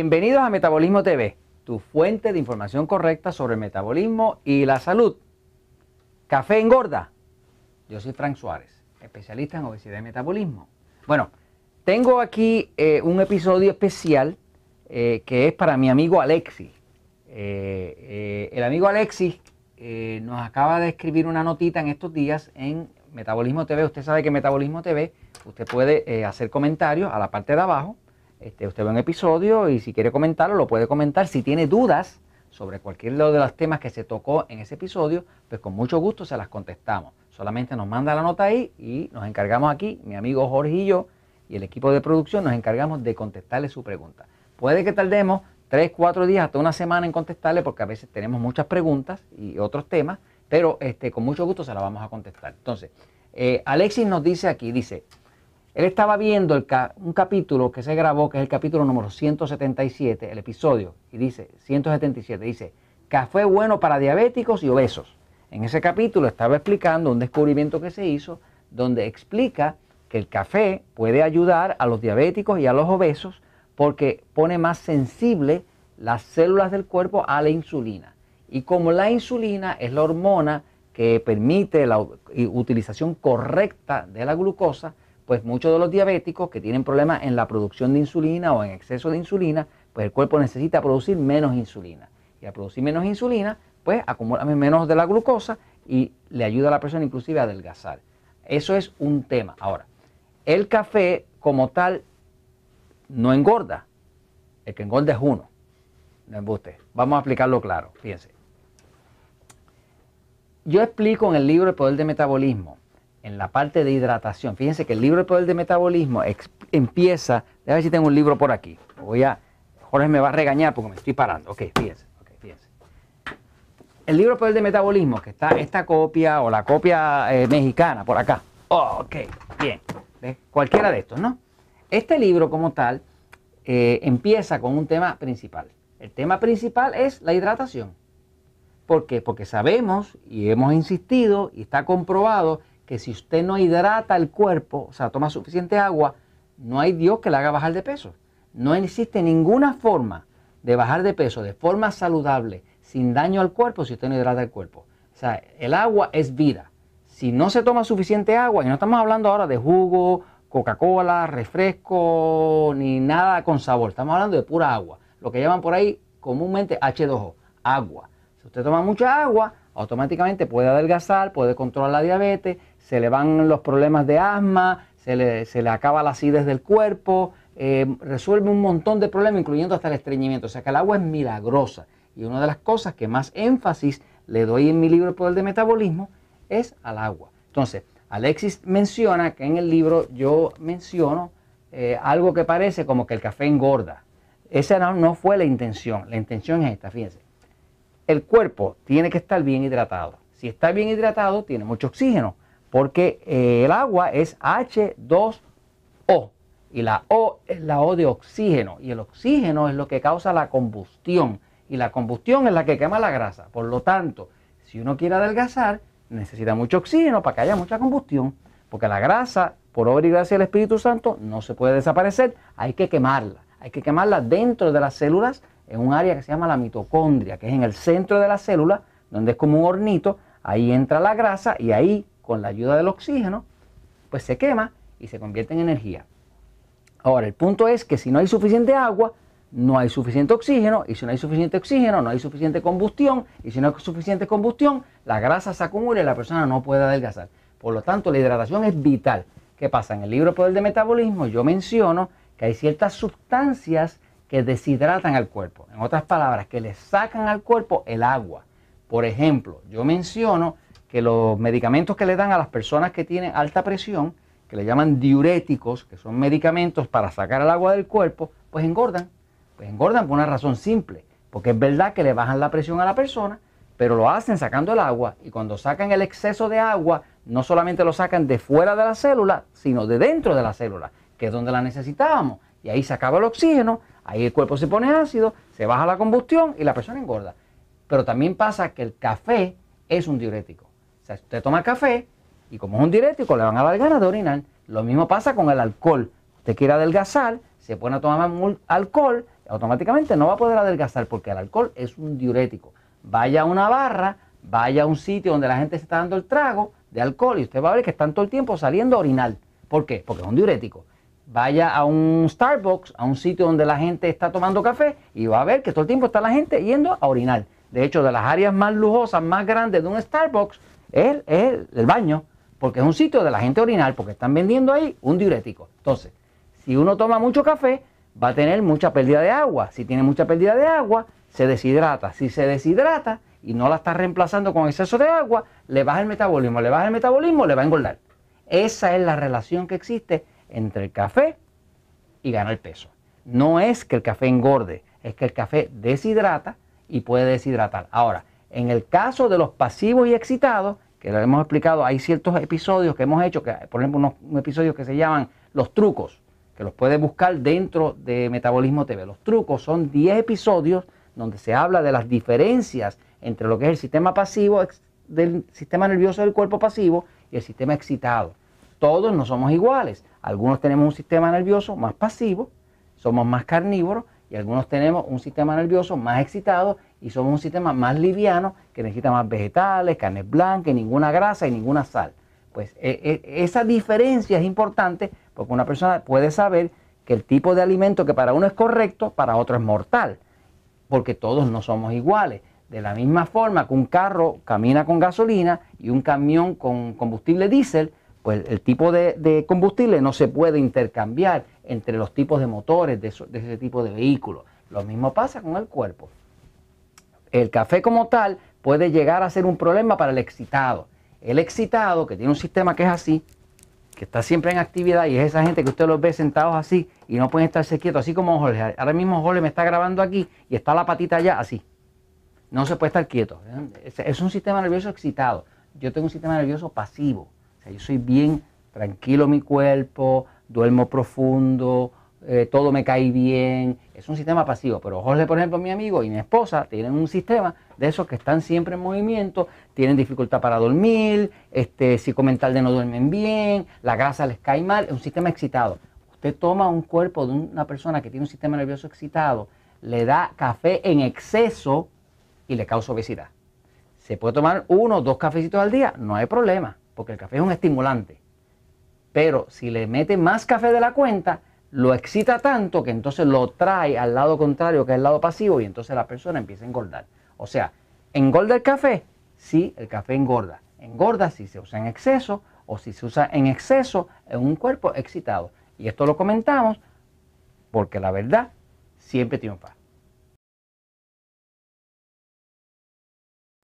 Bienvenidos a Metabolismo TV, tu fuente de información correcta sobre el metabolismo y la salud. Café engorda. Yo soy Frank Suárez, especialista en obesidad y metabolismo. Bueno, tengo aquí eh, un episodio especial eh, que es para mi amigo Alexis. Eh, el amigo Alexis nos acaba de escribir una notita en estos días en Metabolismo TV. Usted sabe que Metabolismo TV, usted puede hacer comentarios a la parte de abajo este, usted ve un episodio y si quiere comentarlo, lo puede comentar. Si tiene dudas sobre cualquier de los temas que se tocó en ese episodio, pues con mucho gusto se las contestamos. Solamente nos manda la nota ahí y nos encargamos aquí, mi amigo Jorge y yo, y el equipo de producción, nos encargamos de contestarle su pregunta. Puede que tardemos tres, cuatro días, hasta una semana en contestarle, porque a veces tenemos muchas preguntas y otros temas, pero este, con mucho gusto se las vamos a contestar. Entonces, eh, Alexis nos dice aquí, dice, él estaba viendo un capítulo que se grabó, que es el capítulo número 177, el episodio, y dice, 177, dice, café bueno para diabéticos y obesos. En ese capítulo estaba explicando un descubrimiento que se hizo donde explica que el café puede ayudar a los diabéticos y a los obesos porque pone más sensible las células del cuerpo a la insulina. Y como la insulina es la hormona que permite la utilización correcta de la glucosa, pues muchos de los diabéticos que tienen problemas en la producción de insulina o en exceso de insulina, pues el cuerpo necesita producir menos insulina. Y al producir menos insulina, pues acumula menos de la glucosa y le ayuda a la persona inclusive a adelgazar. Eso es un tema. Ahora, el café como tal no engorda. El que engorda es uno. No embuste. Vamos a explicarlo claro. Fíjense. Yo explico en el libro El Poder de Metabolismo en la parte de hidratación. Fíjense que el libro El Poder de Metabolismo empieza, déjame ver si tengo un libro por aquí. Voy a, Jorge me va a regañar porque me estoy parando. Ok, fíjense, okay, fíjense. El libro El Poder de Metabolismo, que está esta copia o la copia eh, mexicana por acá. Oh, ok, bien. Cualquiera de estos, ¿no? Este libro como tal eh, empieza con un tema principal. El tema principal es la hidratación. ¿Por qué? Porque sabemos y hemos insistido y está comprobado que si usted no hidrata el cuerpo, o sea, toma suficiente agua, no hay Dios que le haga bajar de peso. No existe ninguna forma de bajar de peso de forma saludable, sin daño al cuerpo, si usted no hidrata el cuerpo. O sea, el agua es vida. Si no se toma suficiente agua, y no estamos hablando ahora de jugo, Coca-Cola, refresco, ni nada con sabor, estamos hablando de pura agua. Lo que llaman por ahí comúnmente H2O, agua. Si usted toma mucha agua, automáticamente puede adelgazar, puede controlar la diabetes, se le van los problemas de asma, se le, acaba la acidez del cuerpo, eh, resuelve un montón de problemas, incluyendo hasta el estreñimiento. O sea que el agua es milagrosa. Y una de las cosas que más énfasis le doy en mi libro El Poder de Metabolismo es al agua. Entonces, Alexis menciona que en el libro yo menciono eh, algo que parece como que el café engorda. Esa no fue la intención. La intención es esta, fíjense. El cuerpo tiene que estar bien hidratado. Si está bien hidratado, tiene mucho oxígeno porque eh, el agua es H2O y la O es la O de oxígeno y el oxígeno es lo que causa la combustión y la combustión es la que quema la grasa. Por lo tanto, si uno quiere adelgazar, necesita mucho oxígeno para que haya mucha combustión, porque la grasa, por obra y gracia del Espíritu Santo, no se puede desaparecer, hay que quemarla. Hay que quemarla dentro de las células en un área que se llama la mitocondria, que es en el centro de la célula, donde es como un hornito, ahí entra la grasa y ahí con la ayuda del oxígeno, pues se quema y se convierte en energía. Ahora, el punto es que si no hay suficiente agua, no hay suficiente oxígeno, y si no hay suficiente oxígeno, no hay suficiente combustión, y si no hay suficiente combustión, la grasa se acumula y la persona no puede adelgazar. Por lo tanto, la hidratación es vital. ¿Qué pasa? En el libro Poder de Metabolismo yo menciono que hay ciertas sustancias que deshidratan al cuerpo. En otras palabras, que le sacan al cuerpo el agua. Por ejemplo, yo menciono que los medicamentos que le dan a las personas que tienen alta presión, que le llaman diuréticos, que son medicamentos para sacar el agua del cuerpo, pues engordan. Pues engordan por una razón simple, porque es verdad que le bajan la presión a la persona, pero lo hacen sacando el agua y cuando sacan el exceso de agua, no solamente lo sacan de fuera de la célula, sino de dentro de la célula, que es donde la necesitábamos. Y ahí se acaba el oxígeno, ahí el cuerpo se pone ácido, se baja la combustión y la persona engorda. Pero también pasa que el café es un diurético sea, usted toma café y como es un diurético le van a dar ganas de orinar. Lo mismo pasa con el alcohol. Usted quiere adelgazar, se pone a tomar alcohol, automáticamente no va a poder adelgazar porque el alcohol es un diurético. Vaya a una barra, vaya a un sitio donde la gente se está dando el trago de alcohol y usted va a ver que están todo el tiempo saliendo a orinar. ¿Por qué? Porque es un diurético. Vaya a un Starbucks, a un sitio donde la gente está tomando café y va a ver que todo el tiempo está la gente yendo a orinar. De hecho, de las áreas más lujosas, más grandes de un Starbucks, es, el baño, porque es un sitio de la gente orinar, porque están vendiendo ahí un diurético. Entonces, si uno toma mucho café, va a tener mucha pérdida de agua. Si tiene mucha pérdida de agua, se deshidrata. Si se deshidrata y no la está reemplazando con exceso de agua, le baja el metabolismo. Le baja el metabolismo, le va a engordar. Esa es la relación que existe entre el café y ganar peso. No es que el café engorde, es que el café deshidrata y puede deshidratar. Ahora, en el caso de los pasivos y excitados, que lo hemos explicado, hay ciertos episodios que hemos hecho, que, por ejemplo, unos, episodios que se llaman los trucos, que los puedes buscar dentro de Metabolismo TV. Los trucos son 10 episodios donde se habla de las diferencias entre lo que es el sistema pasivo del sistema nervioso del cuerpo pasivo y el sistema excitado. Todos no somos iguales. Algunos tenemos un sistema nervioso más pasivo, somos más carnívoros y algunos tenemos un sistema nervioso más excitado y somos un sistema más liviano que necesita más vegetales, carnes blancas, ninguna grasa y ninguna sal. Pues e, e, esa diferencia es importante porque una persona puede saber que el tipo de alimento que para uno es correcto, para otro es mortal, porque todos no somos iguales. De la misma forma que un carro camina con gasolina y un camión con combustible diésel, pues el tipo de, combustible no se puede intercambiar entre los tipos de motores de, ese tipo de vehículos. Lo mismo pasa con el cuerpo. El café como tal puede llegar a ser un problema para el excitado. El excitado, que tiene un sistema que es así, que está siempre en actividad y es esa gente que usted los ve sentados así y no pueden estarse quietos, así como Jorge. Ahora mismo Jorge me está grabando aquí y está la patita allá así. No se puede estar quieto. Es un sistema nervioso excitado. Yo tengo un sistema nervioso pasivo yo soy bien tranquilo mi cuerpo, duermo profundo, eh, todo me cae bien. Es un sistema pasivo. Pero Jorge, por ejemplo, mi amigo y mi esposa tienen un sistema de esos que están siempre en movimiento, tienen dificultad para dormir, este, psicomental no duermen bien, la grasa les cae mal, es un sistema excitado. Usted toma un cuerpo de una persona que tiene un sistema nervioso excitado, le da café en exceso y le causa obesidad. Se puede tomar uno o dos cafecitos al día, no hay problema porque el café es un estimulante. Pero si le mete más café de la cuenta, lo excita tanto que entonces lo trae al lado contrario, que es el lado pasivo, y entonces la persona empieza a engordar. O sea, ¿engorda el café? Sí, el café engorda. Engorda si se usa en exceso o si se usa en exceso en un cuerpo excitado. Y esto lo comentamos porque la verdad siempre triunfa.